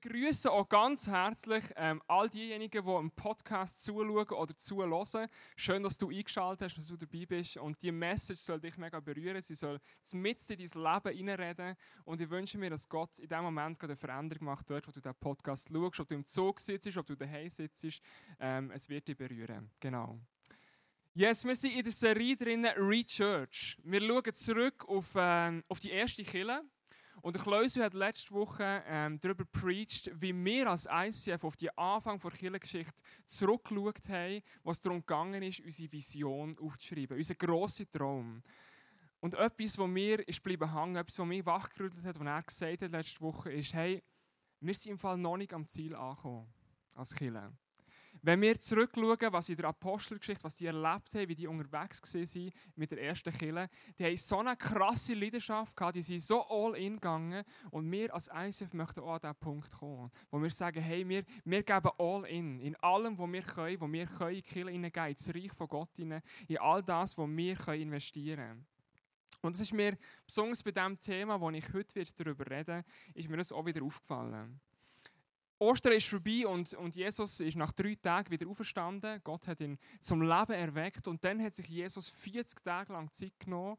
begrüße auch ganz herzlich ähm, all diejenigen, die im Podcast zuschauen oder zuhören. Schön, dass du eingeschaltet hast, dass du dabei bist. Und die Message soll dich mega berühren. Sie soll mit in dein Leben hineinreden. Und ich wünsche mir, dass Gott in dem Moment eine Veränderung macht, dort, wo du den Podcast schaust, ob du im Zug sitzt, ob du daheim sitzt. Ähm, es wird dich berühren. Genau. Yes, wir sind in der Serie drin, Rechurch. Wir schauen zurück auf, ähm, auf die erste Kille. Und der Kleusel hat letzte Woche ähm, darüber preached, wie wir als ICF auf die Anfang der Kirchengeschichte zurückgeschaut haben, was darum gegangen ist, unsere Vision aufzuschreiben, unseren grossen Traum. Und etwas, was mir ist bleiben hängen, etwas, was mich wachgerüttelt hat, was er gesagt hat letzte Woche, ist, hey, wir sind im Fall noch nicht am Ziel angekommen als Kirche. Wenn wir zurückschauen, was in der Apostelgeschichte, was die erlebt haben, wie die unterwegs waren mit der ersten Kille, die haben so eine krasse Leidenschaft gehabt, die sind so all in gegangen und wir als ICF möchten auch an diesen Punkt kommen, wo wir sagen, hey, wir, wir geben all in, in allem, was wir können, wo wir können in die Kille hineingehen, ins Reich von Gott hinein, in all das, was wir können investieren können. Und es ist mir besonders bei dem Thema, wo ich heute darüber werde, ist mir das auch wieder aufgefallen. Ostern ist vorbei und, und Jesus ist nach drei Tagen wieder auferstanden. Gott hat ihn zum Leben erweckt und dann hat sich Jesus 40 Tage lang Zeit genommen,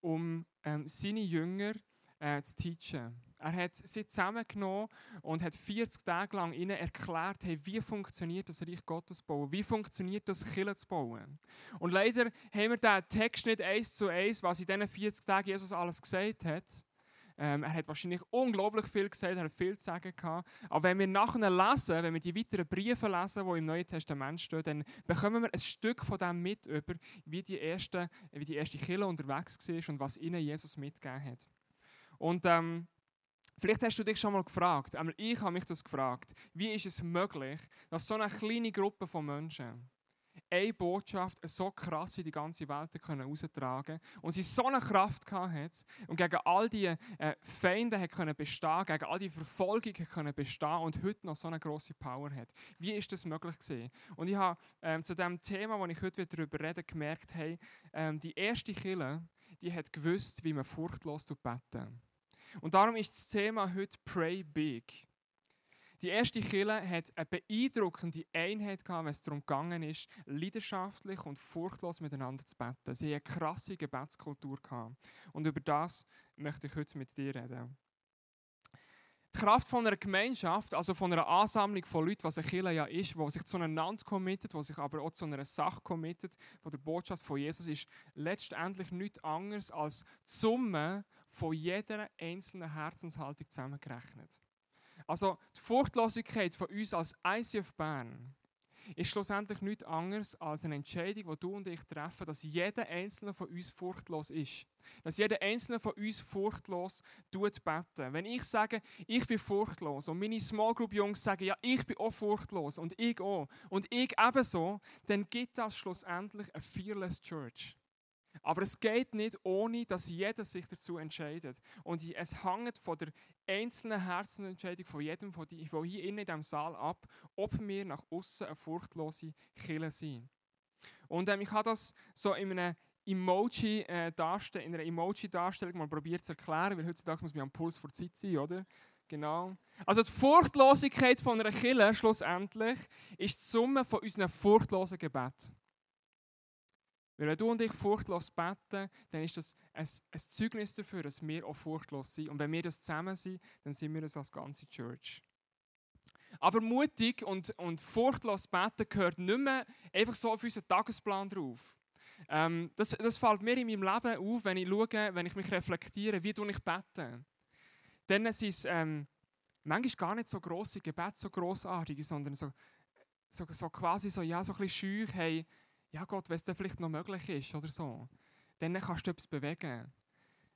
um ähm, seine Jünger äh, zu teachen. Er hat sie zusammengenommen und hat 40 Tage lang ihnen erklärt, hey, wie funktioniert das Reich Gottes bauen, wie funktioniert das Kirche zu bauen. Und leider haben wir den Text nicht eins zu eins, was in diesen 40 Tagen Jesus alles gesagt hat. Ähm, er hat wahrscheinlich unglaublich viel gesagt, er hat viel zu sagen gehabt. Aber wenn wir nachher lesen, wenn wir die weiteren Briefe lesen, die im Neuen Testament stehen, dann bekommen wir ein Stück von dem mit über, wie die erste, wie die erste Kirche unterwegs war und was ihnen Jesus mitgegeben hat. Und ähm, Vielleicht hast du dich schon mal gefragt, einmal ich habe mich das gefragt, wie ist es möglich, dass so eine kleine Gruppe von Menschen eine Botschaft so krass in die ganze Welt heraustragen und sie so eine Kraft hat und gegen all die äh, Feinde hat können bestehen, gegen all die Verfolgung können bestehen und heute noch so eine große Power hat. Wie ist das möglich gewesen? Und ich habe ähm, zu dem Thema, wo ich heute darüber rede, gemerkt, hey, ähm, die erste Kille, die hat gewusst, wie man furchtlos beten. Und darum ist das Thema heute Pray Big. Die erste Kille hat eine beeindruckende Einheit gehabt, wenn es darum gegangen ist, leidenschaftlich und furchtlos miteinander zu beten. Sie hatten eine krasse Gebetskultur gehabt. Und über das möchte ich heute mit dir reden. Die Kraft von einer Gemeinschaft, also von einer Ansammlung von Leuten, was eine Kirche ja ist, die sich zueinander committet, die sich aber auch zu einer Sache committet, von der Botschaft von Jesus, ist letztendlich nichts anderes als die Summe von jeder einzelnen Herzenshaltung zusammengerechnet. Also die Furchtlosigkeit von uns als ICF Bern ist schlussendlich nichts anderes als eine Entscheidung, die du und ich treffen, dass jeder Einzelne von uns furchtlos ist. Dass jeder Einzelne von uns furchtlos tut beten. Wenn ich sage, ich bin furchtlos und meine Small Group Jungs sagen, ja, ich bin auch furchtlos und ich auch und ich ebenso, dann gibt das schlussendlich eine Fearless Church. Aber es geht nicht, ohne dass jeder sich dazu entscheidet. Und es hängt von der einzelnen Herzenentscheidung von jedem von hier in diesem Saal ab, ob wir nach außen eine furchtlose Kille sind. Und ähm, ich habe das so in einer Emoji äh, in einer Emoji-Darstellung mal probiert zu erklären, weil heutzutage muss man am Puls vor Zeit sein, oder? Genau. Also die Furchtlosigkeit von einer Kille schlussendlich ist die Summe von unseren furchtlosen Gebeten. Weil wenn du und ich furchtlos beten, dann ist das ein, ein Zeugnis dafür, dass wir auch furchtlos sind. Und wenn wir das zusammen sind, dann sind wir das als ganze Church. Aber mutig und, und furchtlos beten gehört nicht mehr einfach so auf unseren Tagesplan drauf. Ähm, das, das fällt mir in meinem Leben auf, wenn ich schaue, wenn ich mich reflektiere, wie ich bete. Dann sind es ähm, manchmal gar nicht so grosse Gebete, so grossartige, sondern so, so, so quasi so, ja, so ein bisschen scheu, hey, ja Gott, wenn es dann vielleicht noch möglich ist oder so, dann kannst du etwas bewegen.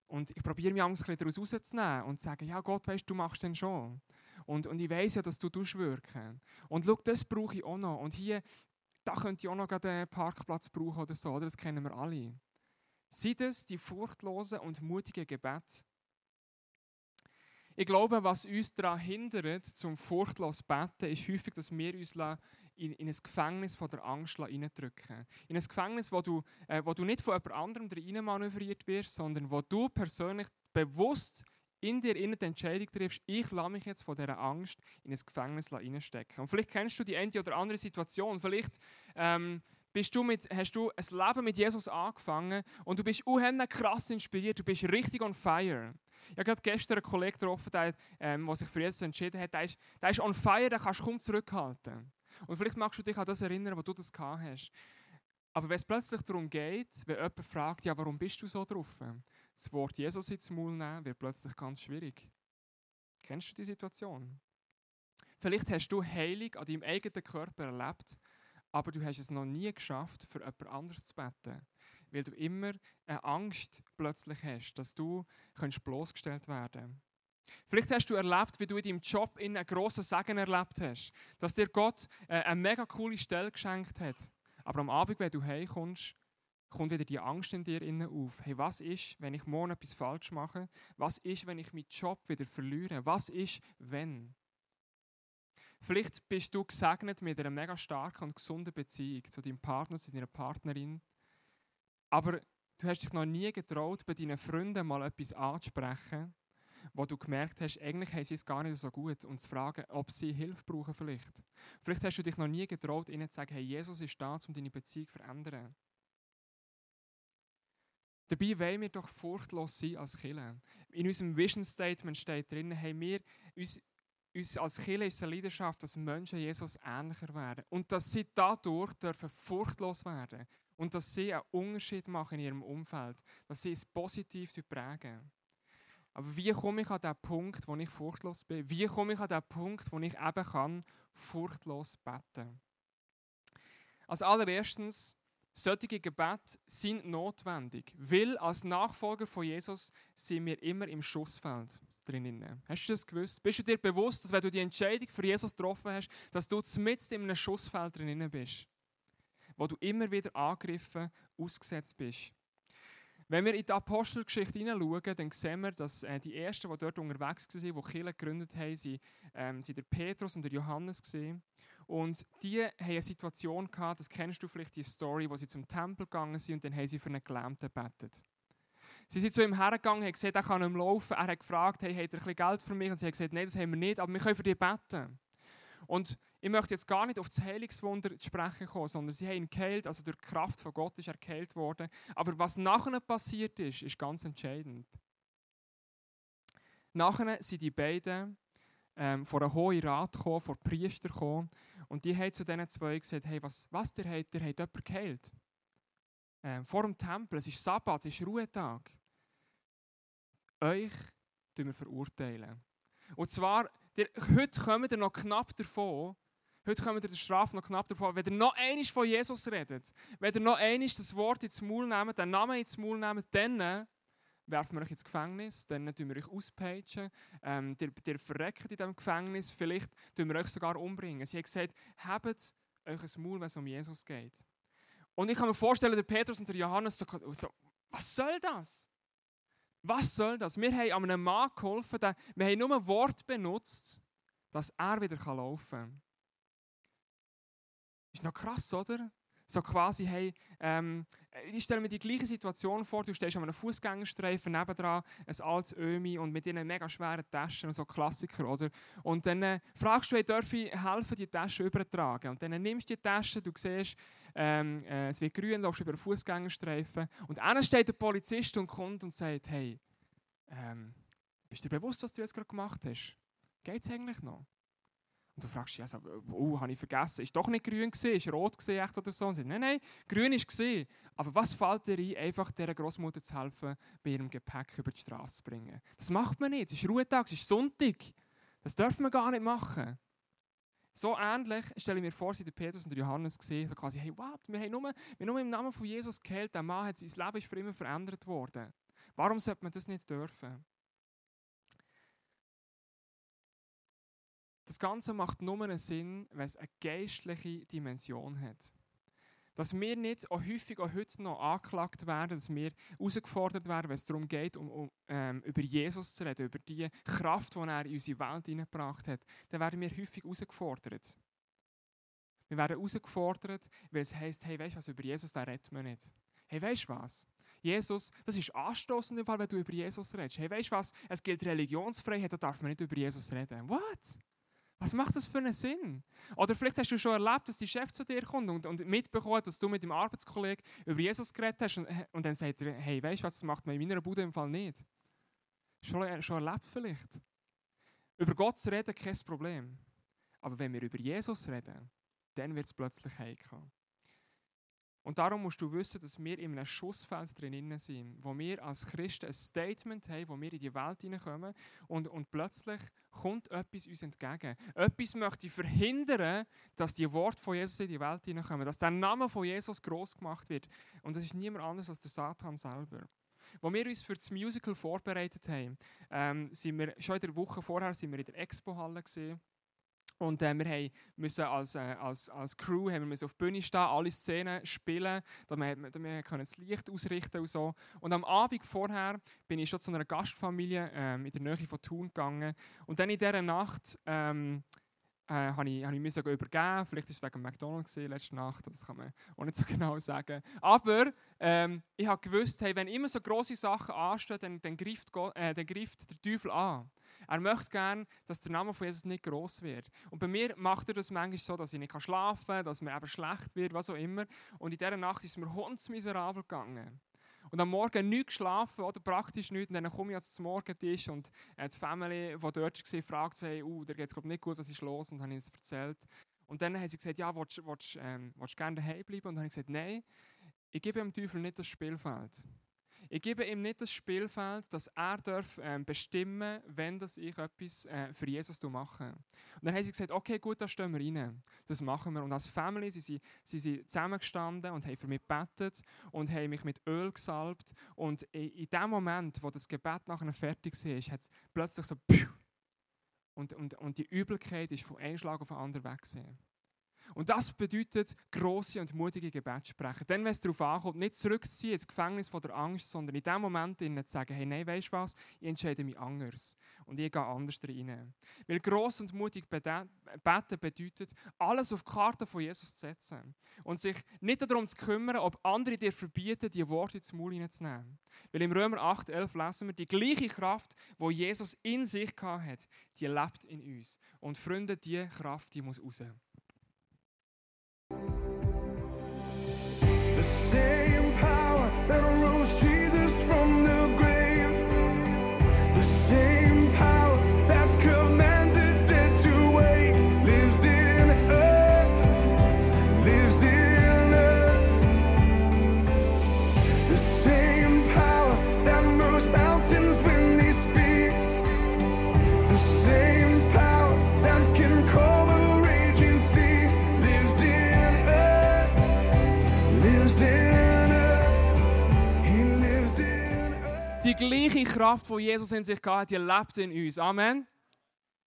Und ich probiere mich Angst daraus rauszunehmen und zu sagen, ja Gott, weißt du, machst den schon. Und, und ich weiß ja, dass du wirken Und schau, das brauche ich auch noch. Und hier, da könnte ich auch noch einen Parkplatz brauchen oder so, oder? das kennen wir alle. Sind es die furchtlosen und mutigen Gebete? Ich glaube, was uns daran hindert, zum furchtlos beten, ist häufig, dass wir uns in, in ein Gefängnis von der Angst reindrücken. In ein Gefängnis, wo du, äh, wo du nicht von jemand anderem rein manövriert wirst, sondern wo du persönlich bewusst in dir innen die Entscheidung triffst, ich lasse mich jetzt von dieser Angst in ein Gefängnis reinstecken. Und vielleicht kennst du die eine oder andere Situation. Vielleicht ähm, bist du mit, hast du ein Leben mit Jesus angefangen und du bist unheimlich krass inspiriert, du bist richtig on fire. Ich habe gestern einen Kollegen getroffen, der, ähm, der sich für Jesus entschieden hat, der ist, der ist on fire, den kannst du kaum zurückhalten. Und vielleicht magst du dich an das erinnern, wo du das gehabt hast. Aber wenn es plötzlich darum geht, wenn jemand fragt, ja, warum bist du so drauf? Das Wort Jesus ins Maul nehmen, wird plötzlich ganz schwierig. Kennst du die Situation? Vielleicht hast du Heilung an deinem eigenen Körper erlebt, aber du hast es noch nie geschafft, für jemand anderes zu beten. Weil du immer eine Angst plötzlich hast, dass du bloßgestellt werden kannst. Vielleicht hast du erlebt, wie du in deinem Job einen grossen Segen erlebt hast. Dass dir Gott äh, eine mega coole Stelle geschenkt hat. Aber am Abend, wenn du heimkommst, kommt wieder die Angst in dir auf. Hey, was ist, wenn ich morgen etwas falsch mache? Was ist, wenn ich meinen Job wieder verliere? Was ist, wenn? Vielleicht bist du gesegnet mit einer mega starken und gesunden Beziehung zu deinem Partner, zu deiner Partnerin. Aber du hast dich noch nie getraut, bei deinen Freunden mal etwas anzusprechen, wo du gemerkt hast, eigentlich haben sie es gar nicht so gut und zu fragen, ob sie Hilfe brauchen vielleicht. Vielleicht hast du dich noch nie getraut, ihnen zu sagen, hey, Jesus ist da, um deine Beziehung zu verändern. Dabei wollen wir doch furchtlos sein als Killer. In unserem Vision Statement steht drin, hey, wir, uns, uns als Kirche ist eine Leidenschaft, dass Menschen Jesus ähnlicher werden. Und dass sie dadurch dürfen furchtlos werden. Und dass sie einen Unterschied machen in ihrem Umfeld. Dass sie es positiv prägen. Aber wie komme ich an den Punkt, wo ich furchtlos bin? Wie komme ich an den Punkt, wo ich eben kann furchtlos beten? Als allererstens, solche Gebete sind notwendig, weil als Nachfolger von Jesus sind wir immer im Schussfeld drinnen. Hast du das gewusst? Bist du dir bewusst, dass wenn du die Entscheidung für Jesus getroffen hast, dass du mitten in einem Schussfeld drinnen bist, wo du immer wieder angegriffen, ausgesetzt bist? Wenn wir in die Apostelgeschichte hineinschauen, dann sehen wir, dass äh, die Ersten, die dort unterwegs waren, die Kirche gegründet haben, sind, ähm, sind der Petrus und der Johannes. Gewesen. Und die haben eine Situation gehabt, das kennst du vielleicht, die Story, wo sie zum Tempel gegangen sind und dann haben sie für einen Gelähmten gebetet. Sie sind zu ihm hergegangen, haben gesagt, er kann nicht mehr laufen. Er hat gefragt, hey, habt ihr ein bisschen Geld für mich? Und sie haben gesagt, nein, das haben wir nicht, aber wir können für dich beten. Und ich möchte jetzt gar nicht auf das Heilungswunder sprechen kommen, sondern sie haben ihn geheilt, also durch die Kraft von Gott ist er geheilt worden. Aber was nachher passiert ist, ist ganz entscheidend. Nachher sind die beiden ähm, vor einen hohen Rat gekommen, vor Priester gekommen, und die haben zu diesen zwei gesagt, hey, was, was der hat, der hat jemanden geheilt. Ähm, vor dem Tempel, es ist Sabbat, es ist Ruhetag. Euch wir verurteilen. Und zwar der, heute kommen wir noch knapp davon, heute kommen wir der Strafe noch knapp davon, wenn ihr noch einmal von Jesus redet, wenn ihr noch einmal das Wort ins Maul nehmt, den Namen ins Maul nehmt, dann werfen wir euch ins Gefängnis, dann tun wir euch auspeitschen, ähm, ihr, ihr verreckt in diesem Gefängnis, vielleicht tun wir euch sogar umbringen. Sie haben gesagt, habt euch ein Maul, wenn es um Jesus geht. Und ich kann mir vorstellen, der Petrus und der Johannes so, so was soll das? Was soll das? Wir haben einem Mann geholfen, wir haben nur ein Wort benutzt, dass er wieder laufen kann. Ist noch krass, oder? So quasi, hey, ähm, ich stelle mir die gleiche Situation vor, du stehst an einem Fußgängerstreifen nebendran, ein altes Ömi und mit ihren mega schweren Taschen, so Klassiker, oder? Und dann äh, fragst du, hey, darf ich helfen, die Tasche übertragen? Und dann nimmst du die Tasche, du siehst, ähm, äh, es wird grün, läufst über einen Fußgängerstreifen und einer steht der Polizist und kommt und sagt, hey, ähm, bist du dir bewusst, was du jetzt gerade gemacht hast? Geht es eigentlich noch? Und du fragst dich, also, oh, habe ich vergessen, ist doch nicht grün gesehen, ist rot gesehen echt oder so? Und sie nein, nein, grün ist gesehen. Aber was fällt dir ein, einfach dieser Großmutter zu helfen, bei ihrem Gepäck über die Straße zu bringen? Das macht man nicht. Es ist Ruhetag, es ist Sonntag. Das dürfen wir gar nicht machen. So ähnlich stelle ich mir vor, sie der Petrus und der Johannes gesehen, so quasi, hey, what? Wir haben nur, wir haben nur im Namen von Jesus geheilt, der Mann hat sein Leben ist für immer verändert worden. Warum sollte man das nicht dürfen? Das Ganze macht nur einen Sinn, wenn es eine geistliche Dimension hat. Dass wir nicht auch häufig auch heute noch angeklagt werden, dass wir herausgefordert werden, wenn es darum geht, um, um ähm, über Jesus zu reden, über die Kraft, die er in unsere Welt hineingebracht hat, dann werden wir häufig herausgefordert. Wir werden herausgefordert, weil es heisst, hey, weißt du was, über Jesus da redet man nicht. Hey, weißt du was? Jesus, das ist anstoßend, wenn du über Jesus redest. Hey, weißt du was? Es gilt Religionsfreiheit, da darf man nicht über Jesus reden. What? Was macht das für einen Sinn? Oder vielleicht hast du schon erlebt, dass die Chef zu dir kommt und, und mitbekommt, dass du mit dem Arbeitskollegen über Jesus geredet hast und, und dann sagt er, hey, weißt du was, das macht man in meiner Bude im Fall nicht. Schon, schon erlebt vielleicht. Über Gott zu reden, kein Problem. Aber wenn wir über Jesus reden, dann wird es plötzlich heikel. Und darum musst du wissen, dass wir in einem Schussfeld drin sind, wo wir als Christen ein Statement haben, wo wir in die Welt hineinkommen und, und plötzlich kommt etwas uns entgegen. Etwas möchte verhindern, dass die Worte von Jesus in die Welt hineinkommen, dass der Name von Jesus groß gemacht wird. Und das ist niemand anders als der Satan selber. Als wir uns für das Musical vorbereitet haben, ähm, sind wir schon in der Woche vorher sind wir in der Expo-Halle gesehen und äh, wir müssen als, äh, als, als Crew haben wir auf der Bühne stehen, alle Szenen spielen, damit wir, wir können das Licht ausrichten und so. Und am Abend vorher bin ich schon zu einer Gastfamilie ähm, in der Nähe von Thun gegangen. Und dann in dieser Nacht ähm, äh, habe ich, hab ich müssen übergeben. Vielleicht war es wegen McDonalds letzte Nacht, das kann man auch nicht so genau sagen. Aber ähm, ich habe gewusst, hey, wenn immer so große Sachen anstehen, dann, dann, greift Gott, äh, dann greift der Teufel an. Er möchte gerne, dass der Name von Jesus nicht groß wird. Und bei mir macht er das manchmal so, dass ich nicht schlafen kann, dass mir eben schlecht wird, was auch immer. Und in dieser Nacht ist mir hundsmiserabel gegangen. Und am Morgen nicht geschlafen, oder praktisch nicht. Und dann komme ich jetzt zum Morgentisch und äh, die Familie, die dort war, fragt so, hey, uh, da geht es nicht gut, was ist los? Und dann habe ich es erzählt. Und dann haben sie gesagt, ja, willst, willst, ähm, willst du gerne daheim bleiben? Und dann habe ich gesagt, nein, ich gebe dem Teufel nicht das Spielfeld. Ich gebe ihm nicht das Spielfeld, dass er darf, ähm, bestimmen wenn das ich etwas äh, für Jesus mache. Und dann haben sie gesagt, okay, gut, da stehen wir rein. Das machen wir. Und als Family sind sie, sie sind zusammengestanden und haben für mich gebetet und haben mich mit Öl gesalbt. Und in, dem Moment, wo das Gebet nachher fertig war, hat es plötzlich so und, und, und die Übelkeit ist von einem Schlag auf den anderen weg. Und das bedeutet große und mutige Gebete sprechen. Dann, wenn es darauf ankommt, nicht zurückzuziehen ins Gefängnis von der Angst, sondern in dem Moment zu sagen, hey, nein, weißt du was, ich entscheide mich anders und ich gehe anders rein. Weil gross und mutig beten bedeutet, alles auf die Karte von Jesus zu setzen und sich nicht darum zu kümmern, ob andere dir verbieten, die Worte ins Maul hineinzunehmen. Weil im Römer 8, 11 lesen wir, die gleiche Kraft, die Jesus in sich hatte, die lebt in uns. Und Freunde, diese Kraft, die muss raus. The same power that gleiche Kraft, die Jesus in sich hat, die lebt in uns. Amen.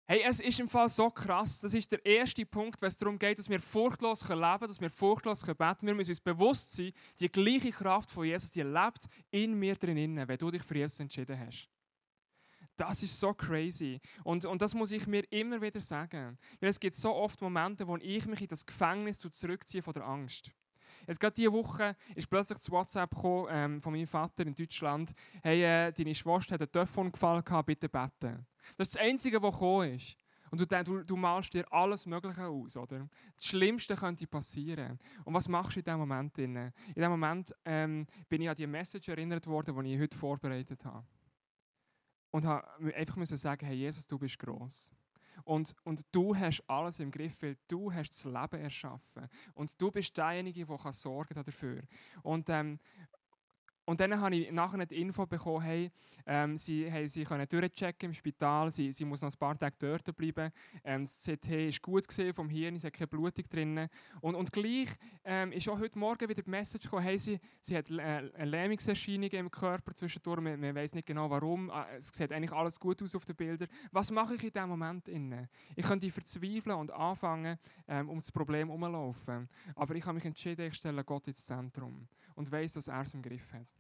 Hey, es ist im Fall so krass. Das ist der erste Punkt, wenn es darum geht, dass wir furchtlos leben können, dass wir furchtlos beten. Wir müssen uns bewusst sein, die gleiche Kraft von Jesus, die lebt in mir drinnen, wenn du dich für Jesus entschieden hast. Das ist so crazy. Und, und das muss ich mir immer wieder sagen. Weil es gibt so oft Momente, wo ich mich in das Gefängnis zurückziehe von der Angst. Jetzt gerade diese Woche ist plötzlich das WhatsApp gekommen, ähm, von meinem Vater in Deutschland. Hey, äh, deine Schwester hat ein Telefon gefallen, bitte beten. Das ist das Einzige, was gekommen ist. Und du, du, du malst dir alles Mögliche aus, oder? Das Schlimmste könnte passieren. Und was machst du in diesem Moment? In diesem Moment ähm, bin ich an die Message erinnert worden, die ich heute vorbereitet habe. Und habe einfach sagen, hey Jesus, du bist gross. Und, und du hast alles im Griff, weil du hast das Leben erschaffen. Und du bist derjenige, der sorgen dafür. Und ähm, und dann habe ich nachher die Info bekommen, hey, ähm, sie, hey, sie können durchchecken im Spital, sie, sie muss noch ein paar Tage dort bleiben. Ähm, das CT ist gut gesehen vom Hirn, es hat keine Blutung drin. Und, und gleich ähm, ist auch heute Morgen wieder die Message gekommen, hey, sie, sie hat äh, Lähmungserscheinungen im Körper zwischendurch, man, man weiß nicht genau warum, ah, es sieht eigentlich alles gut aus auf den Bildern. Was mache ich in diesem Moment? Ich könnte verzweifeln und anfangen, ähm, um das Problem herumlaufen. Aber ich habe mich entschieden, ich stelle Gott ins Zentrum und weiß, dass er es im Griff hat.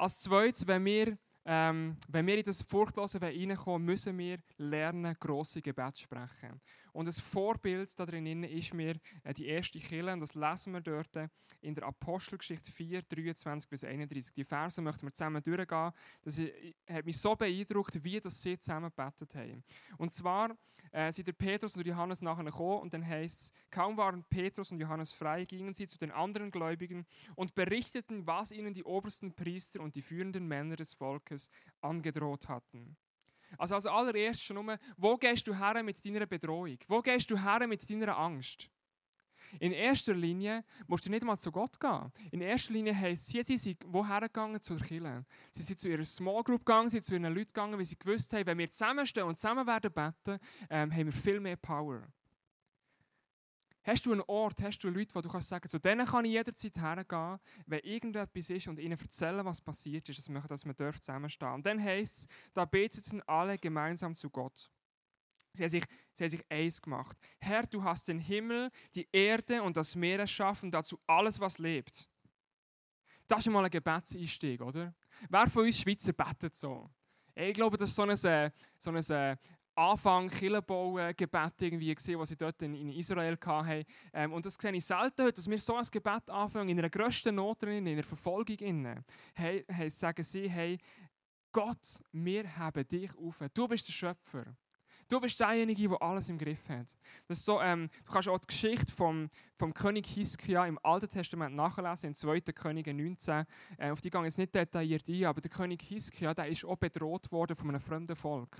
Als zweites, wenn wir ähm, wenn wir in das Furchtlose reinkommen müssen wir lernen, grosse Gebete zu sprechen. Und ein Vorbild da drin ist mir äh, die erste Kille, und das lesen wir dort in der Apostelgeschichte 4, 23 bis 31. Die Verse möchten wir zusammen durchgehen. Das hat mich so beeindruckt, wie das sie zusammen gebetet haben. Und zwar äh, sind der Petrus und Johannes nachher gekommen und dann heißt es, kaum waren Petrus und Johannes frei, gingen sie zu den anderen Gläubigen und berichteten, was ihnen die obersten Priester und die führenden Männer des Volkes angedroht hatten. Also als allererstes schon nur, wo gehst du her mit deiner Bedrohung? Wo gehst du her mit deiner Angst? In erster Linie musst du nicht mal zu Gott gehen. In erster Linie heisst es, sie sind woher gegangen zur Kirche. Sie sind zu ihrer Small Group gegangen, sie sind zu ihren Leuten gegangen, weil sie gewusst haben, wenn wir zusammenstehen und zusammen werden beten, ähm, haben wir viel mehr Power. Hast du einen Ort, hast du Leute, wo du kannst sagen, zu denen kann ich jederzeit hergehen, wenn irgendetwas ist und ihnen erzählen, was passiert ist, dass wir, zusammenstehen Und dann heisst es, da beten alle gemeinsam zu Gott. Sie haben, sich, sie haben sich eins gemacht. Herr, du hast den Himmel, die Erde und das Meer erschaffen, dazu alles, was lebt. Das ist mal ein Gebetseinstieg, oder? Wer von uns Schweizer betet so? Ich glaube, das ist so ein, so ein Anfang Kirchenbau-Gebet irgendwie was sie dort in, Israel hatten. Ähm, und das sehe ich selten heute, dass wir so ein Gebet anfangen, in einer grössten Not in einer Verfolgung hey, sagen sie, hey, Gott, wir haben dich auf. Du bist der Schöpfer. Du bist derjenige, der alles im Griff hat. Das ist so, ähm, du kannst auch die Geschichte vom, vom König Hiskia im Alten Testament nachlesen, in 2. Könige 19. Äh, auf die gehe ich jetzt nicht detailliert ein, aber der König Hiskia, der ist auch bedroht worden von einem fremden Volk.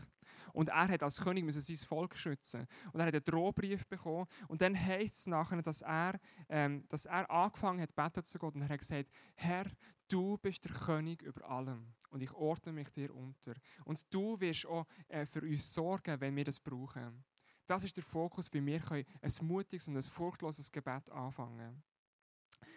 Und er hat als König sein Volk schützen. Und er hat einen Drohbrief bekommen. Und dann heißt es nachher, dass er, ähm, dass er angefangen hat, beten zu Gott. Und er hat gesagt, Herr, du bist der König über allem und ich ordne mich dir unter. Und du wirst auch äh, für uns sorgen, wenn wir das brauchen. Das ist der Fokus, wie wir ein mutiges und ein furchtloses Gebet anfangen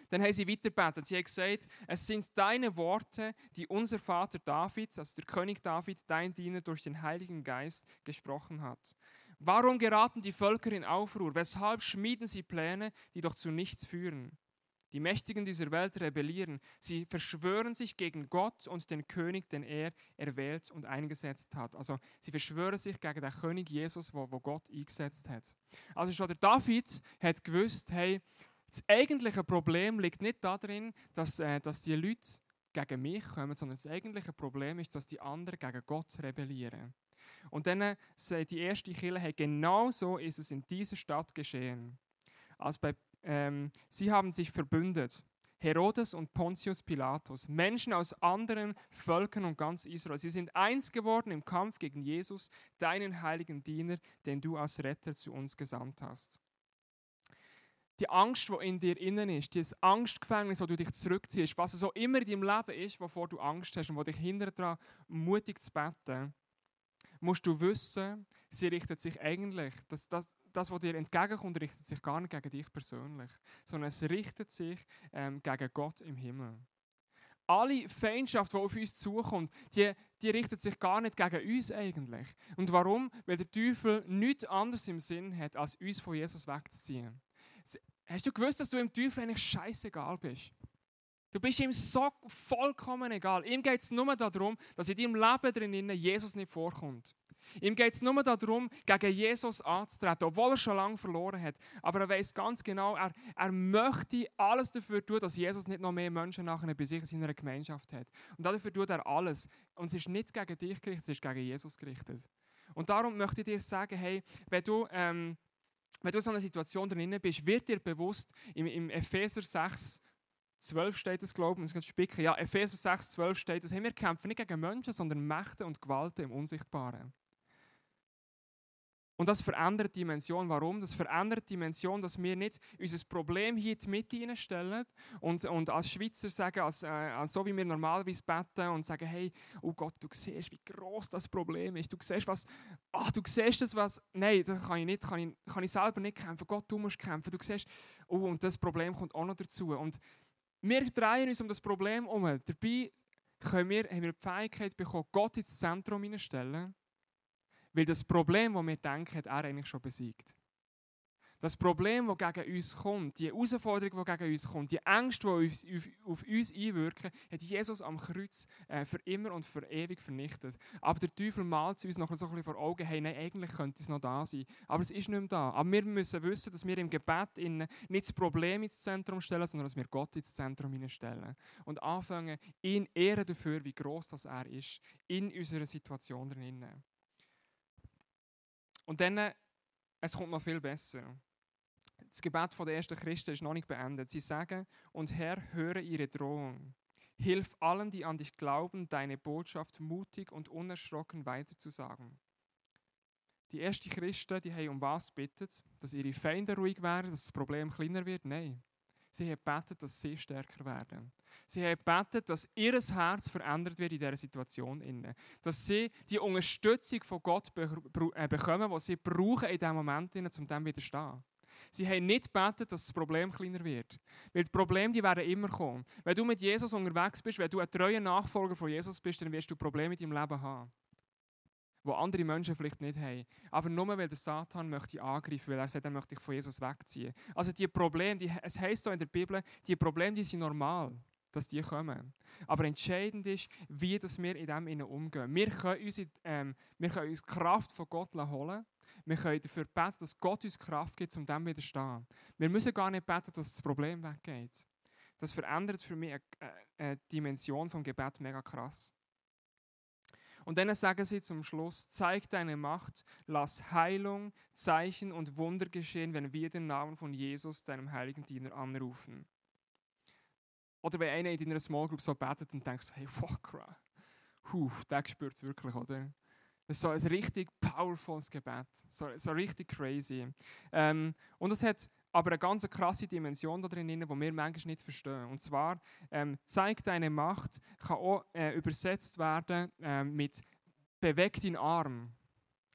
Dann haben sie weitergebetet. Sie haben gesagt, es sind deine Worte, die unser Vater David, also der König David, dein Diener durch den Heiligen Geist gesprochen hat. Warum geraten die Völker in Aufruhr? Weshalb schmieden sie Pläne, die doch zu nichts führen? Die Mächtigen dieser Welt rebellieren. Sie verschwören sich gegen Gott und den König, den er erwählt und eingesetzt hat. Also sie verschwören sich gegen den König Jesus, wo, wo Gott eingesetzt hat. Also schon der David hat gewusst, hey, das eigentliche Problem liegt nicht darin, dass, äh, dass die Leute gegen mich kommen, sondern das eigentliche Problem ist, dass die anderen gegen Gott rebellieren. Und dann äh, die erste Kirche, hey, genau so ist es in dieser Stadt geschehen. Als bei ähm, sie haben sich verbündet. Herodes und Pontius Pilatus, Menschen aus anderen Völkern und ganz Israel. Sie sind eins geworden im Kampf gegen Jesus, deinen heiligen Diener, den du als Retter zu uns gesandt hast. Die Angst, die in dir innen ist, dieses Angstgefängnis, wo du dich zurückziehst, was es auch immer in deinem Leben ist, wovor du Angst hast und wo dich hindert daran, mutig zu beten, musst du wissen, sie richtet sich eigentlich, das, das, das, was dir entgegenkommt, richtet sich gar nicht gegen dich persönlich, sondern es richtet sich ähm, gegen Gott im Himmel. Alle Feindschaft, die auf uns zukommt, die, die richtet sich gar nicht gegen uns eigentlich. Und warum? Weil der Teufel nichts anderes im Sinn hat, als uns von Jesus wegzuziehen. Hast du gewusst, dass du im Teufel eigentlich scheißegal bist? Du bist ihm so vollkommen egal. Ihm geht es nur darum, dass in deinem Leben drin Jesus nicht vorkommt. Ihm geht es nur darum, gegen Jesus anzutreten, obwohl er schon lange verloren hat. Aber er weiß ganz genau, er, er möchte alles dafür tun, dass Jesus nicht noch mehr Menschen nachher bei sich in seiner Gemeinschaft hat. Und dafür tut er alles. Und es ist nicht gegen dich gerichtet, es ist gegen Jesus gerichtet. Und darum möchte ich dir sagen, hey, wenn du, ähm, wenn du in so einer Situation drin bist, wird dir bewusst, im, im Epheser 6, 12 steht es, glaube ich, es spicken. Ja, Epheser 6, 12 steht es, hey, wir kämpfen nicht gegen Menschen, sondern Mächte und Gewalten im Unsichtbaren. Und das verändert die Dimension. Warum? Das verändert die Dimension, dass wir nicht unser Problem hier in die Mitte hineinstellen und, und als Schweizer sagen, als, äh, so wie wir normalerweise beten und sagen, hey, oh Gott, du siehst, wie groß das Problem ist. Du siehst, was, ach, du siehst das, was, nein, das kann ich nicht, kann ich, kann ich selber nicht kämpfen. Gott, du musst kämpfen. Du siehst, oh, und das Problem kommt auch noch dazu. Und wir drehen uns um das Problem um. Dabei können wir, haben wir die Fähigkeit bekommen, Gott ins Zentrum hineinstellen weil das Problem, das wir denken, hat er eigentlich schon besiegt. Das Problem, das gegen uns kommt, die Herausforderung, die gegen uns kommt, die Ängste, die auf, uns einwirken, hat Jesus am Kreuz äh, für immer und für ewig vernichtet. Aber der Teufel malt uns noch so ein bisschen vor Augen, hey, nein, eigentlich könnte es noch da sein. Aber es ist nicht mehr da. Aber wir müssen wissen, dass wir im Gebet nicht das Problem ins Zentrum stellen, sondern dass wir Gott ins Zentrum stellen. Und anfangen, ihn ehren dafür, wie groß das er ist, in unserer Situation drin. Und dann, es kommt noch viel besser. Das Gebet der ersten Christen ist noch nicht beendet. Sie sagen, und Herr, höre ihre Drohung. Hilf allen, die an dich glauben, deine Botschaft mutig und unerschrocken weiterzusagen. Die ersten Christen, die haben um was bittet? Dass ihre Feinde ruhig werden, dass das Problem kleiner wird? Nein. Sie haben betet, dass sie stärker werden. Sie haben betet, dass ihr Herz verändert wird in dieser Situation. Dass sie die Unterstützung von Gott äh, bekommen, die sie brauchen in diesem Moment, um dem widerstehen. Sie haben nicht gebetet, dass das Problem kleiner wird. Weil die Probleme die werden immer kommen. Wenn du mit Jesus unterwegs bist, wenn du ein treuer Nachfolger von Jesus bist, dann wirst du Probleme in deinem Leben haben. Die andere Menschen vielleicht nicht haben. Aber nur weil der Satan möchte angreifen, weil er sagt, er möchte dich von Jesus wegziehen. Also die Probleme, die, es heisst so in der Bibel, die Probleme die sind normal dass die kommen. Aber entscheidend ist, wie dass wir in dem umgehen. Wir können, unsere, ähm, wir können uns Kraft von Gott holen wir können dafür beten, dass Gott uns Kraft gibt, um dem widerstehen. Wir müssen gar nicht beten, dass das Problem weggeht. Das verändert für mich eine, Dimension vom Gebet mega krass. Und dann sagen sie zum Schluss, zeig deine Macht, lass Heilung, Zeichen und Wunder geschehen, wenn wir den Namen von Jesus, deinem heiligen Diener, anrufen. Oder wenn einer in deiner Small Group so betet und denkst, hey, fuck, huh, der spürt es wirklich, oder? Das ist so ein richtig powerfules Gebet. So, so richtig crazy. Ähm, und es hat aber eine ganz krasse Dimension da drin, die wir manchmal nicht verstehen. Und zwar, ähm, zeig deine Macht, kann auch äh, übersetzt werden äh, mit beweg deinen Arm.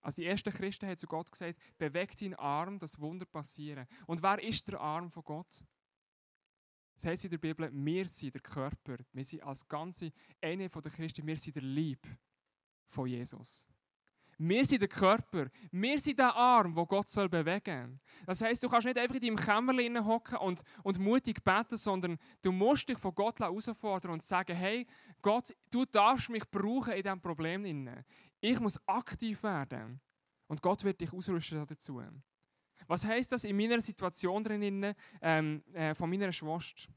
Also die ersten Christen haben zu Gott gesagt, beweg deinen Arm, das Wunder passieren. Und wer ist der Arm von Gott? Das heißt in der Bibel, wir sind der Körper. Wir sind als ganze, eine von den Christen, wir sind der Lieb von Jesus. Wir sind der Körper. Wir sind der Arm, wo Gott soll bewegen Das heißt, du kannst nicht einfach in deinem Kämmerlein hocken und, und mutig beten, sondern du musst dich von Gott herausfordern und sagen: Hey, Gott, du darfst mich brauchen in diesem Problem. Ich muss aktiv werden. Und Gott wird dich ausrüsten dazu. Was heißt das in meiner Situation drin, ähm, äh, von meiner Schwester?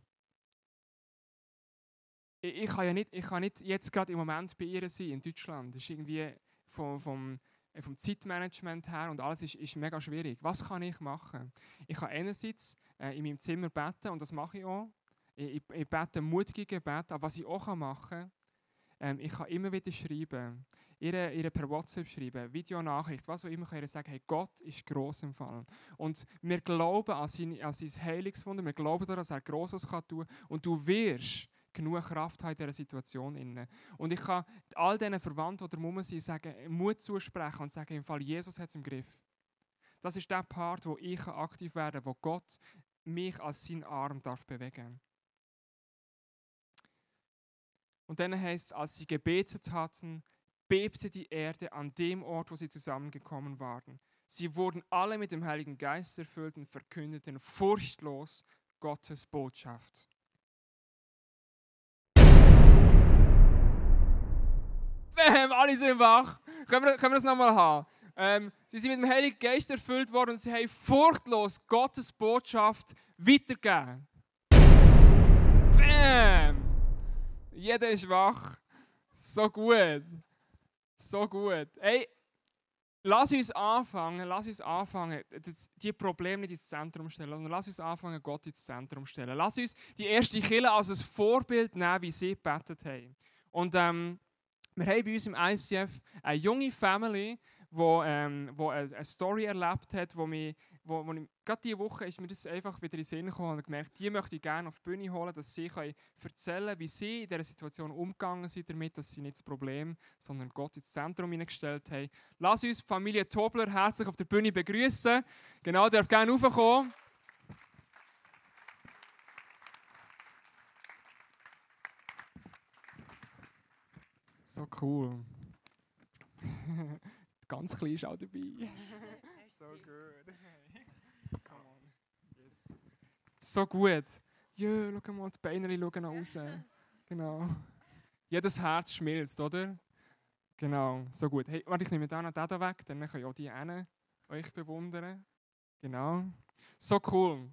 Ich, ich, kann ja nicht, ich kann nicht jetzt gerade im Moment bei ihr sein in Deutschland. Das ist irgendwie vom, vom, äh, vom Zeitmanagement her und alles ist, ist mega schwierig. Was kann ich machen? Ich kann einerseits äh, in meinem Zimmer beten und das mache ich auch. Ich, ich, ich bete mutige Gebete, aber was ich auch machen kann, ähm, ich kann immer wieder schreiben, ihre, ihre per WhatsApp schreiben, Videonachricht, was auch immer, kann ich sagen, hey, Gott ist gross im Fall. Und wir glauben an sein, an sein Heilungswunder, wir glauben daran, dass er Grosses kann tun und du wirst genug Kraft haben in dieser Situation. Und ich kann all diesen Verwandten oder Mummen sein, sagen, Mut zusprechen und sagen, im Fall Jesus hat es im Griff. Das ist der Part, wo ich aktiv werden kann, wo Gott mich als sein Arm darf bewegen Und dann heißt es, als sie gebetet hatten, bebte die Erde an dem Ort, wo sie zusammengekommen waren. Sie wurden alle mit dem Heiligen Geist erfüllt und verkündeten furchtlos Gottes Botschaft. Bam, alle sind wach. Können wir, können wir das nochmal haben? Ähm, sie sind mit dem Heiligen Geist erfüllt worden und sie haben furchtlos Gottes Botschaft weitergegeben. Bam! Jeder ist wach. So gut. So gut. Hey, lass uns anfangen, lass uns anfangen, die Probleme nicht ins Zentrum stellen, sondern lass uns anfangen, Gott ins Zentrum stellen. Lass uns die erste Kille als ein Vorbild nehmen, wie sie gebetet haben. Und ähm, wir haben bei uns im ICF eine junge Family, die ähm, wo eine Story erlebt hat, wo, mich, wo, wo gerade diese Woche ist mir das einfach wieder in den Sinn gekommen und gemerkt, die möchte ich gerne auf die Bühne holen, dass sie können erzählen wie sie in dieser Situation umgegangen sind damit, dass sie nicht das Problem, sondern Gott ins Zentrum hineingestellt haben. Lass uns Familie Tobler herzlich auf der Bühne begrüßen. Genau, darf gerne raufkommen. So cool. Ganz klein ist auch dabei. so good. Come So gut. Ja, schau mal, die Beine schauen noch raus. Genau. Jedes Herz schmilzt, oder? Genau, so gut. Hey, warte, ich nehme da noch den da weg, dann könnt ihr auch die einen euch bewundern. Genau. So cool.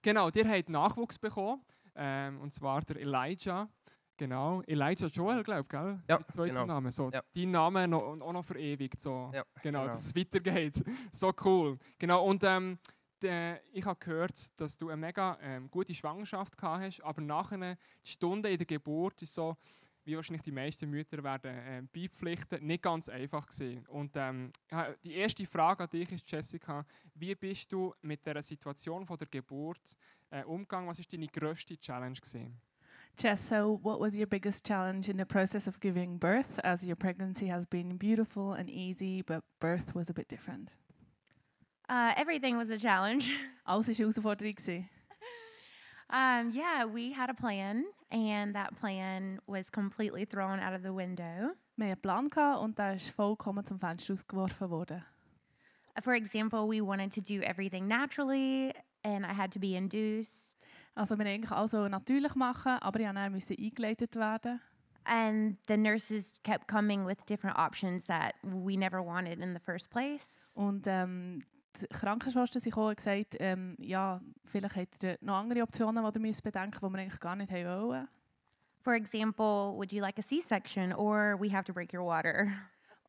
Genau, ihr habt Nachwuchs bekommen, ähm, und zwar der Elijah. Genau, Elijah Joel, glaube ich, gell? Ja, genau. Name. So, Ja. Dein Name noch, auch noch verewigt. So. Ja, genau, genau. dass es weitergeht. So cool. Genau, und ähm, der, ich habe gehört, dass du eine mega ähm, gute Schwangerschaft gehabt hast, aber nachher die Stunde in der Geburt ist so, wie wahrscheinlich die meisten Mütter werden ähm, beipflichten, nicht ganz einfach gewesen. Und ähm, die erste Frage an dich ist, Jessica, wie bist du mit der Situation von der Geburt äh, umgegangen? Was ist deine grösste Challenge gewesen? Jess, so what was your biggest challenge in the process of giving birth, as your pregnancy has been beautiful and easy, but birth was a bit different? Uh, everything was a challenge. Alles eine Herausforderung. gewesen. Um, yeah, we had a plan, and that plan was completely thrown out of the window. Wir hatten Plan gehabt und der ist vollkommen zum Fenster ausgeworfen worden. For example, we wanted to do everything naturally, and I had to be induced. Also wir eigentlich alles natürlich machen, aber ich dann musste eingeleitet werden. And the nurses kept coming with different options that we never wanted in the first place. Und ähm, die Krankenschwestern sind gekommen und gesagt, ähm, ja, vielleicht habt ihr noch andere Optionen, die ihr müsst bedenken müsst, die wir eigentlich gar nicht haben wollen. For example, would you like a C section or we have to break your water?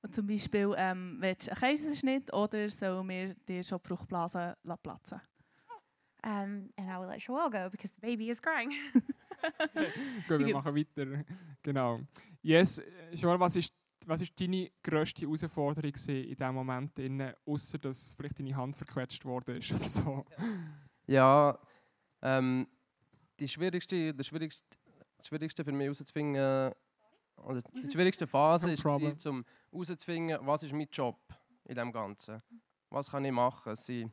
Und zum Beispiel, ähm, willst du einen Kaiserschnitt oder sollen wir dir schon die Fruchtblase platzen Um, and I would let Joelle go because the baby is crying. Gut, wir Ich- machen weiter. Genau. Yes, Joel, was ist, was ist deine grösste Herausforderung in diesem Moment, außer dass vielleicht deine Hand verquetscht worden ist oder so? Ja, ähm, die schwierigste, der schwierigste, das Schwierigste für mich herauszufinden, äh, oder die schwierigste Phase No ist, um herauszufinden, was ist mein Job in dem Ganzen. Was kann ich machen? Sind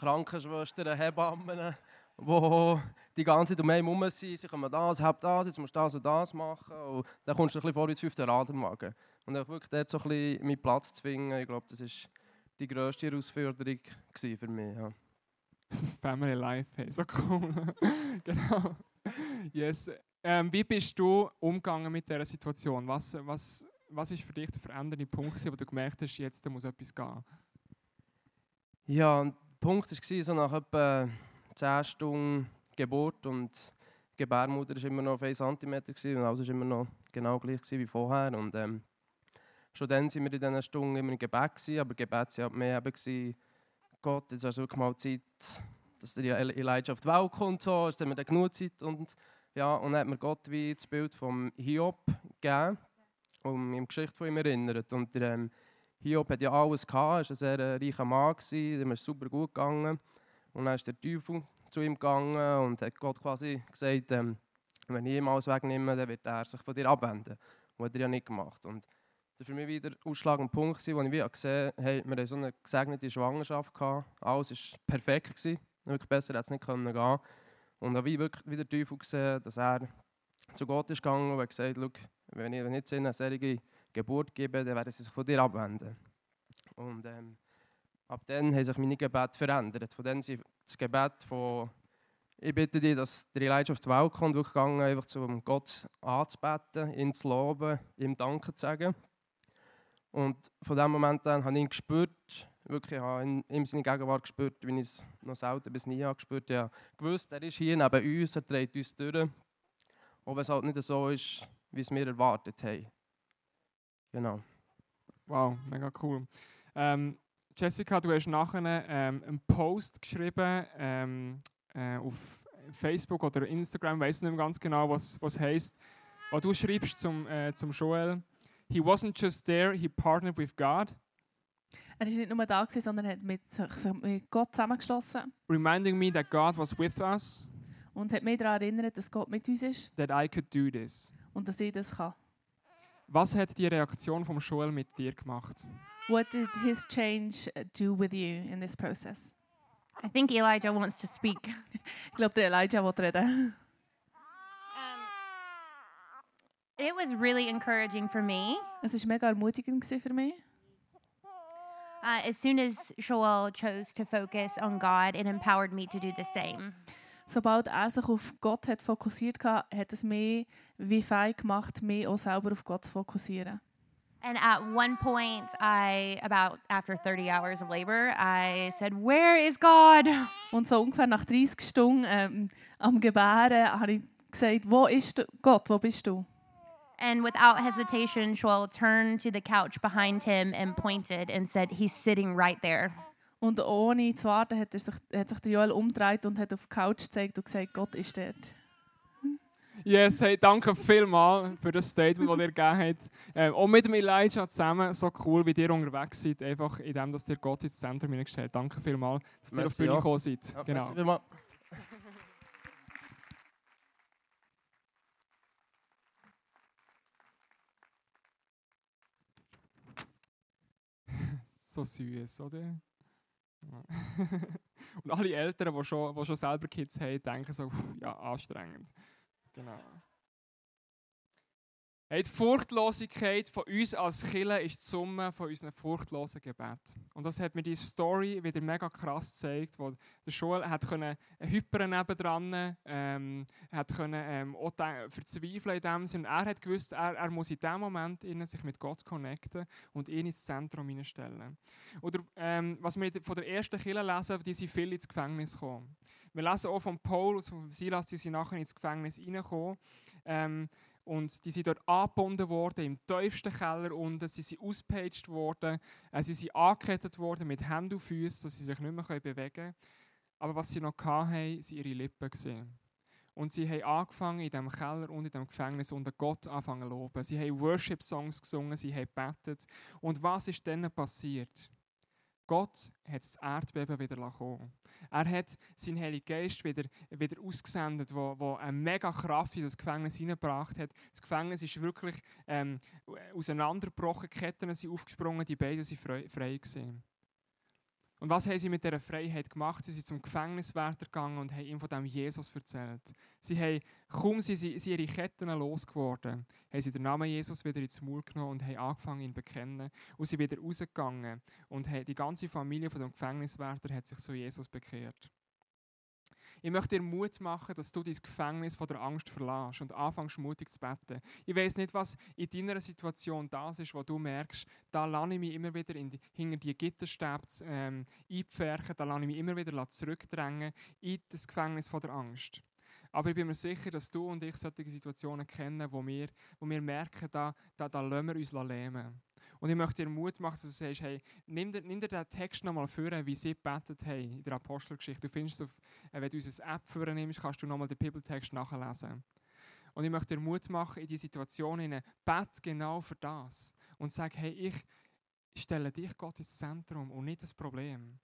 Krankenschwestern, Hebammen, die die ganze Zeit um einen herum sind. Sie kommen das, hab das, jetzt musst du das und das machen. Und dann kommst du ein bisschen vor wie das fünfte Rad Wagen. Und auch wirklich dort so ein bisschen meinen Platz zu finden, ich glaube, das ist die grösste Herausforderung für mich. Ja. Family Life, hey, so cool. genau. Yes. Ähm, wie bist du umgegangen mit dieser Situation? Was, was, was ist für dich der verändernde Punkt, wo du gemerkt hast, jetzt muss etwas gehen? Ja, Punkt war so nach etwa 10 Stunden Geburt und Gebärmutter war immer noch auf 1 cm und alles war immer noch genau gleich wie vorher. Und, ähm, schon dann waren wir in diesen Stunden immer im Gebet, aber Gebet war halt mehr eben, Gott, jetzt hast du wirklich mal Zeit, dass der El- Elijah auf die Welt kommt, so, jetzt haben wir dann genug Zeit. Und, ja, und dann hat mir Gott wie das Bild vom Hiob gegeben und mich an die Geschichte von ihm erinnert. Und ähm, Hiob hat ja alles gehabt, er war ein sehr äh, reicher Mann, dem ist super gut gegangen. Und dann ist der Teufel zu ihm gegangen und hat Gott quasi gesagt, ähm, wenn ich ihm alles wegnehme, dann wird er sich von dir abwenden. Und hat er ja nicht gemacht. Und das war für mich wieder der ausschlagende Punkt, wo ich wie gesehen habe, hey, wir hatten so eine gesegnete Schwangerschaft. Gehabt. Alles war perfekt. Gewesen. Wirklich besser hätte es nicht können gehen Und habe wie wieder der Teufel gesehen, dass er zu Gott ist gegangen und hat gesagt, «Schau, wenn ich wenn ich jetzt eine solche Geburt gebe, dann werden sie sich von dir abwenden. Und ähm, ab dann haben sich meine Gebete verändert. Von dann sind das Gebet von «Ich bitte dich, dass der Elijah auf die Welt kommt», wirklich gegangen, einfach um Gott anzubeten, ihn zu loben, ihm Danke zu sagen. Und von dem Moment an habe ich ihn gespürt, wirklich, ich habe in, in seine Gegenwart gespürt, wie ich es noch selten bis nie habe gespürt. Ich habe gewusst, er ist hier neben uns, er trägt uns durch. Wenn es halt nicht so ist, wie es wir erwartet haben. Genau. Wow, mega cool. Ähm, Jessica, du hast nachher ähm, einen Post geschrieben ähm, äh, auf Facebook oder Instagram, weiß nicht mehr ganz genau, was was heißt. Was du schreibst zum äh, zum Joel. He wasn't just there, he partnered with God, Er war nicht nur da, gewesen, sondern hat mit, sich sich mit Gott zusammengeschlossen reminding me that God was with us, und hat mich daran erinnert, dass Gott mit uns ist that I could do this. und dass ich das kann. Was hat die Reaktion vom Joel mit dir gemacht? What did his change uh, do with you in this process? I think Elijah wants to speak. Ich glaube, der Elijah will reden. It was really encouraging for me Es war mega ermutigend gewesen für mich. Uh, as soon as Joel chose to focus on God, it empowered me to do the same. Sobald er sich auf Gott hat fokussiert hat, hat es mich wie fähig gemacht, mich auch selber auf Gott zu fokussieren. And at one point, I, about after 30 hours of labor, I said, Where is God? Und so ungefähr nach 30 Stunden ähm, am Gebären habe ich gesagt, wo ist Gott, wo bist du? And without hesitation, Joel turned to the couch behind him and pointed and said, He's sitting right there. Und ohne zu warten hat, er sich, hat sich der Joel umgedreht und hat auf die Couch gezeigt und gesagt, Gott ist dort. Yes, hey, danke vielmals für das Statement, das ihr gegeben habt. Ähm, auch mit dem Elijah zusammen, so cool, wie ihr unterwegs seid, einfach in dem, dass ihr Gott ins Zentrum hineingestellt habt. Danke vielmals, dass ihr auf die Bühne gekommen seid. Ja, genau. So süß, oder? Und alle Eltern, die schon, die schon selber Kids haben, denken so, "Puh, ja, anstrengend. Genau. Hey, die Furchtlosigkeit von uns als Killer ist die Summe von unseren furchtlosen Gebet. Und das hat mir die Story wieder mega krass gezeigt, wo der Joel hat können hypern nebendran, ähm, hat können ähm, auch verzweifeln in dem Sinne. Er hat gewusst, er, er muss in dem Moment innen sich mit Gott connecten und ihn ins Zentrum hineinstellen. Oder ähm, was wir von der ersten Killer lesen, die sind viele ins Gefängnis gekommen. Wir lesen auch von Paulus und von Silas, die sind nachher ins Gefängnis reingekommen. Ähm, und die sind dort angebunden worden, im tiefsten Keller unten. Sie sind ausgepaged worden. Äh, sie sind angekettet worden mit Händen und Füßen, dass sie sich nicht mehr bewegen können. Aber was sie noch hatten, waren ihre Lippen. Gewesen. Und sie haben angefangen, in diesem Keller und in diesem Gefängnis unter Gott anfangen zu loben. Sie haben Worship-Songs gesungen, sie haben gebetet. Und was ist dann passiert? Gott hat das Erdbeben wieder kommen. Er hat seinen Heiligen Geist wieder, wieder ausgesendet, wo, wo eine mega Kraft in das Gefängnis hineingebracht hat. Das Gefängnis ist wirklich ähm, auseinandergebrochen, Ketten sind aufgesprungen, die beiden waren frei, frei gewesen. Und was haben sie mit dieser Freiheit gemacht? Sie sind zum Gefängniswärter gegangen und haben ihm von dem Jesus erzählt. Sie haben, kaum sind sie, sie ihre Ketten losgeworden, haben sie den Namen Jesus wieder ins Maul genommen und haben angefangen, ihn zu bekennen. Und sie wieder rausgegangen und die ganze Familie von dem Gefängniswärter hat sich zu Jesus bekehrt. Ich möchte dir Mut machen, dass du dein Gefängnis von der Angst verlässt und anfängst mutig zu beten. Ich weiß nicht, was in deiner Situation das ist, wo du merkst, da lasse ich mich immer wieder in die, hinter die Gitterstäbe ähm, einpferchen, da lasse ich mich immer wieder zurückdrängen in das Gefängnis von der Angst. Aber ich bin mir sicher, dass du und ich solche Situationen kennen, wo wir, wo wir merken, da, da, da lassen wir uns lähmen. Und ich möchte dir Mut machen, dass du sagst, hey, nimm dir, nimm dir den Text nochmal vor, wie sie gebetet haben in der Apostelgeschichte. Du findest es, auf, äh, wenn du unsere App vornimmst, kannst du nochmal den Bibeltext nachlesen. Und ich möchte dir Mut machen, in die Situation hinein, bet genau für das. Und sag, hey, ich stelle dich Gott ins Zentrum und nicht das Problem.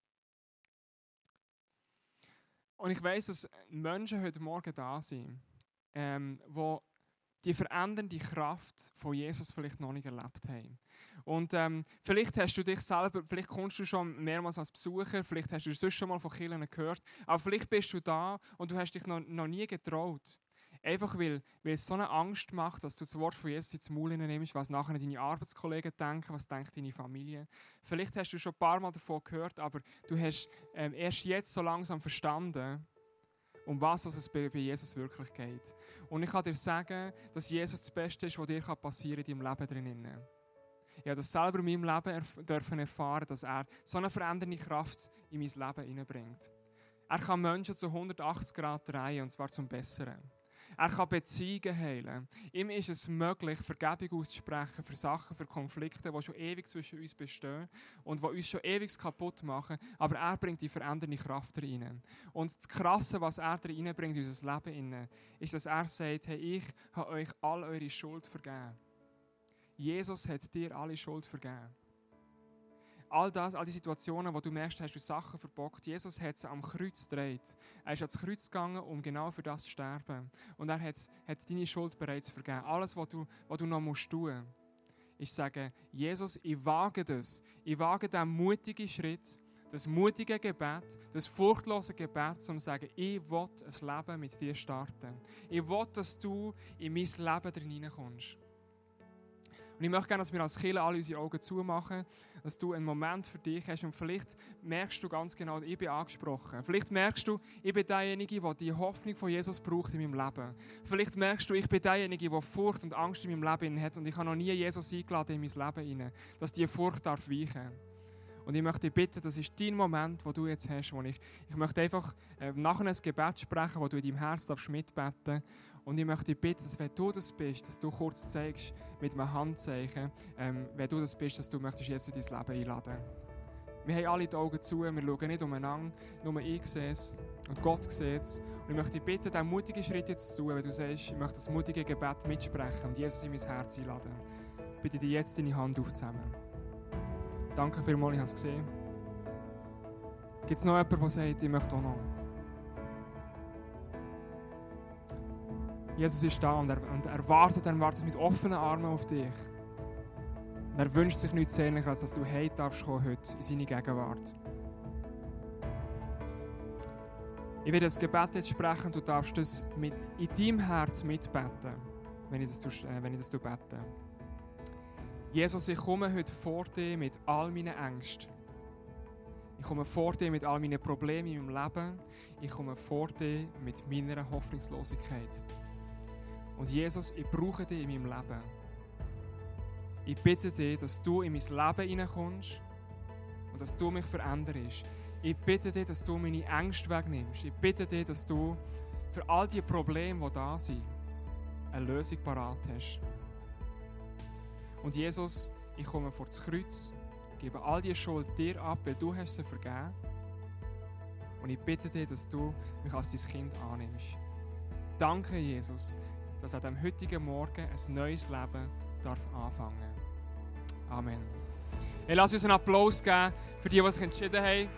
Und ich weiß, dass Menschen heute Morgen da sind, ähm, wo die verändernde Kraft von Jesus vielleicht noch nicht erlebt haben. Und ähm, vielleicht hast du dich selber, vielleicht kommst du schon mehrmals als Besucher, vielleicht hast du sonst schon mal von Kirchen gehört, aber vielleicht bist du da und du hast dich noch, noch nie getraut. Einfach weil, weil es so eine Angst macht, dass du das Wort von Jesus ins Maul nimmst, was nachher deine Arbeitskollegen denken, was denkt deine Familie. Vielleicht hast du schon ein paar Mal davon gehört, aber du hast ähm, erst jetzt so langsam verstanden, um was es bei, Jesus wirklich geht. Und ich kann dir sagen, dass Jesus das Beste ist, was dir passieren kann in deinem Leben drinnen. Ich habe das selber in meinem Leben erf dürfen erfahren, dass er so eine verändernde Kraft in mein Leben hineinbringt. Er kann Menschen zu 180 Grad drehen, und zwar zum Besseren. Er kann Beziehungen heilen. Ihm ist es möglich, Vergebung auszusprechen für Sachen, für Konflikte, die schon ewig zwischen uns bestehen und die uns schon ewig kaputt machen. Aber er bringt die verändernde Kraft rein. Und das Krasse, was er reinbringt in unser Leben, ist, dass er sagt, hey, ich habe euch all eure Schuld vergeben. Jesus hat dir alle Schuld vergeben. All das, all die Situationen, wo du merkst, hast du Sachen verbockt. Jesus hat sie am Kreuz gedreht. Er ist ans Kreuz gegangen, um genau für das zu sterben. Und er hat, hat deine Schuld bereits vergeben. Alles, was du, was du noch musst tun ist sagen, Jesus, ich wage das. Ich wage diesen mutigen Schritt, das mutige Gebet, das furchtlose Gebet, um zu sagen, ich will ein Leben mit dir starten. Ich will, dass du in mein Leben hineinkommst. Und ich möchte gerne, dass wir als Killer alle unsere Augen zumachen, dass du einen Moment für dich hast und vielleicht merkst du ganz genau, ich bin angesprochen. Vielleicht merkst du, ich bin derjenige, der die Hoffnung von Jesus braucht in meinem Leben. Vielleicht merkst du, ich bin derjenige, der Furcht und Angst in meinem Leben hat und ich habe noch nie Jesus eingeladen in mein Leben dass diese Furcht darf weichen und ich möchte dich bitten, das ist dein Moment, wo du jetzt hast, wo ich, ich möchte einfach äh, nachher ein Gebet sprechen, wo du in deinem Herz darfst mitbeten und ich möchte dich bitten, dass wenn du das bist, dass du kurz zeigst mit einem Handzeichen, ähm, wenn du das bist, dass du möchtest jetzt in dein Leben einladen. Wir haben alle die Augen zu, wir schauen nicht umeinander, nur ich sehe es und Gott sieht es. Und ich möchte dich bitten, diesen mutigen Schritt jetzt zu tun, wenn du sagst, ich möchte das mutige Gebet mitsprechen und Jesus in mein Herz einladen. Bitte dir jetzt deine Hand auf zusammen. Danke vielmals, ich habe es gesehen. Gibt es noch jemanden, der sagt, ich möchte auch noch? Jesus ist da und er, und er wartet, er wartet mit offenen Armen auf dich. Und er wünscht sich nichts sehnlicher, als dass du heute darfst kommen, heute in seine Gegenwart. Ich werde das Gebet jetzt sprechen, du darfst das mit, in deinem Herz mitbeten, wenn ich das, äh, wenn ich das bete. Jesus, ich komme heute vor dir mit all meinen Ängsten. Ich komme vor dir mit all meinen Problemen in meinem Leben. Ich komme vor dir mit meiner Hoffnungslosigkeit. Und Jesus, ich brauche dich in meinem Leben. Ich bitte dich, dass du in mein Leben hineinkommst und dass du mich veränderst. Ich bitte dich, dass du meine Ängste wegnimmst. Ich bitte dich, dass du für all die Probleme, die da sind, eine Lösung parat hast. Und Jesus, ich komme vor das Kreuz, gebe all die Schuld dir ab, weil du hast sie vergeben. Und ich bitte dich, dass du mich als dein Kind annimmst. Danke, Jesus, dass an dem heutigen Morgen ein neues Leben darf anfangen. Amen. Hey, lass uns einen Applaus geben für die, die sich entschieden haben.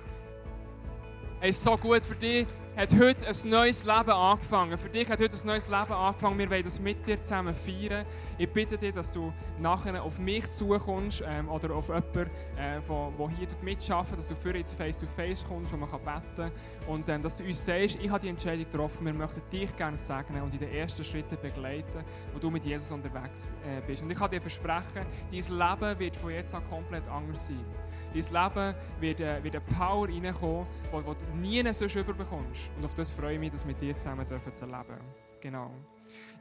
Es ist so gut für dich, hat heute ein neues Leben angefangen. Für dich hat heute ein neues Leben angefangen. Wir wollen das mit dir zusammen feiern. Ich bitte dich, dass du nachher auf mich zukommst ähm, oder auf jemanden, äh, wo, wo hier mitarbeitet, dass du für jetzt face-to-face kommst, wo man kann beten kann. Und ähm, dass du uns sagst, ich habe die Entscheidung getroffen, wir möchten dich gerne segnen und in den ersten Schritten begleiten, wo du mit Jesus unterwegs äh, bist. Und ich kann dir versprechen, dein Leben wird von jetzt an komplett anders sein. Dein Leben wird, äh, wird eine Power reinkommen, die du nie sonst überbekommst. Und auf das freue ich mich, das mit dir zusammen dürfen zu erleben. Genau.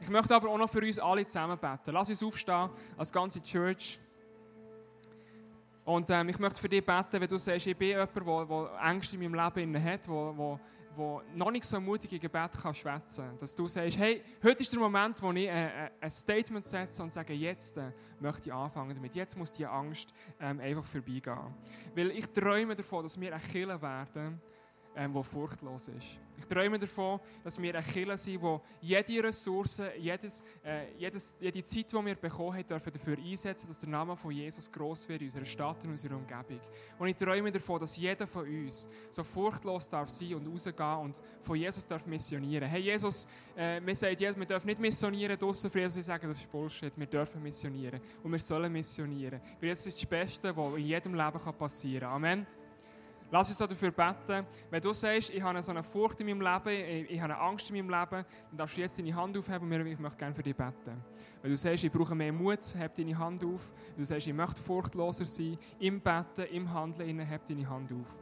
Ich möchte aber auch noch für uns alle zusammen beten. Lass uns aufstehen als ganze Church. Und ähm, ich möchte für dich beten, wenn du sagst, ich bin jemand, der Ängste in meinem Leben hat, der wo noch nicht so mutig in Gebet schwätzen kann. Dass du sagst, hey, heute ist der Moment, wo ich äh, äh, ein Statement setze und sage, jetzt äh, möchte ich anfangen damit. Jetzt muss die Angst ähm, einfach vorbeigehen. Weil ich träume davon, dass wir ein Killer werden, ähm, wo furchtlos ist. Ich träume davon, dass wir ein Killer sind, wo jede Ressource, jedes, äh, jedes, jede Zeit, die wir bekommen haben, dürfen dafür einsetzen, dass der Name von Jesus groß wird in unserer Stadt und unserer Umgebung. Und ich träume davon, dass jeder von uns so furchtlos darf sein und rausgehen und von Jesus darf missionieren. Hey Jesus, äh, wir sagen Jesus, wir dürfen nicht missionieren draussen für Jesus, wir sagen, das ist Bullshit. Wir dürfen missionieren und wir sollen missionieren. Weil das ist das Beste, was in jedem Leben passieren kann. Amen. Lass uns dafür beten. Wenn du sagst, ich habe so eine Furcht in meinem Leben, ich habe eine Angst in meinem Leben, dann darfst du jetzt deine Hand aufheben und ich möchte gerne für dich beten. Wenn du sagst, ich brauche mehr Mut, heb deine Hand auf. Wenn du sagst, ich möchte furchtloser sein, im Beten, im Handeln, heb deine Hand auf.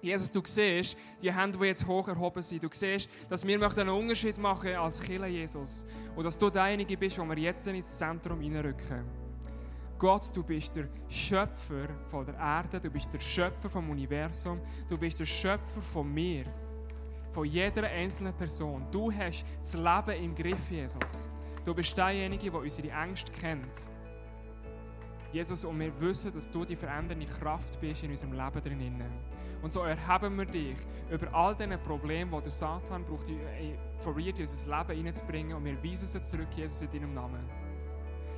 Jesus, du siehst die Hände, die jetzt hoch erhoben sind. Du siehst, dass wir einen Unterschied machen als Killer Jesus. Und dass du derjenige bist, wo wir jetzt ins Zentrum hineinrücken. Gott, du bist der Schöpfer von der Erde, du bist der Schöpfer vom Universum, du bist der Schöpfer von mir, von jeder einzelnen Person. Du hast das Leben im Griff, Jesus. Du bist derjenige, der unsere Ängste kennt. Jesus, und wir wissen, dass du die verändernde Kraft bist in unserem Leben drinnen. Und so erheben wir dich über all diese Probleme, die der Satan braucht, probiert in unser Leben hineinzubringen und wir weisen sie zurück, Jesus, in deinem Namen.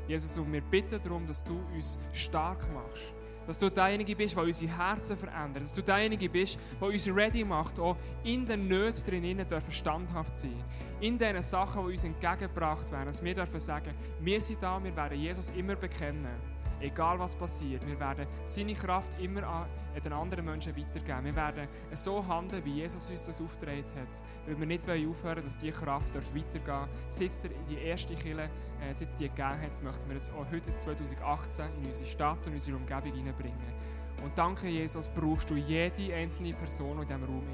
Jesus, und wir bitten darum, dass du uns stark machst. Dass du derjenige bist, der unsere Herzen verändert. Dass du derjenige bist, der uns ready macht, auch in den Nöten drinnen dürfen standhaft sein. In den Sachen, die uns entgegengebracht werden. Dass wir dürfen sagen, wir sind da, wir werden Jesus immer bekennen. Egal was passiert. Wir werden seine Kraft immer an den anderen Menschen weitergeben. Wir werden so handeln, wie Jesus uns das aufgetragen hat. Weil wir nicht aufhören dass diese Kraft weitergehen darf. Seit die erste Kille, äh, seit die gegeben hat, möchten wir es auch heute 2018 in unsere Stadt und unsere Umgebung hineinbringen. Und danke, Jesus, brauchst du jede einzelne Person in diesem Raum.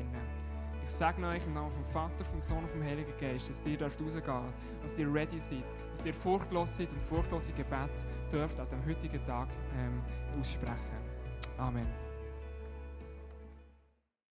Ich sage euch im Namen vom Vater, vom Sohn und vom Heiligen Geist, dass ihr dürft rausgehen dass ihr ready seid, dass ihr furchtlos seid und furchtlose Gebet dürft an dem heutigen Tag ähm, aussprechen. Amen.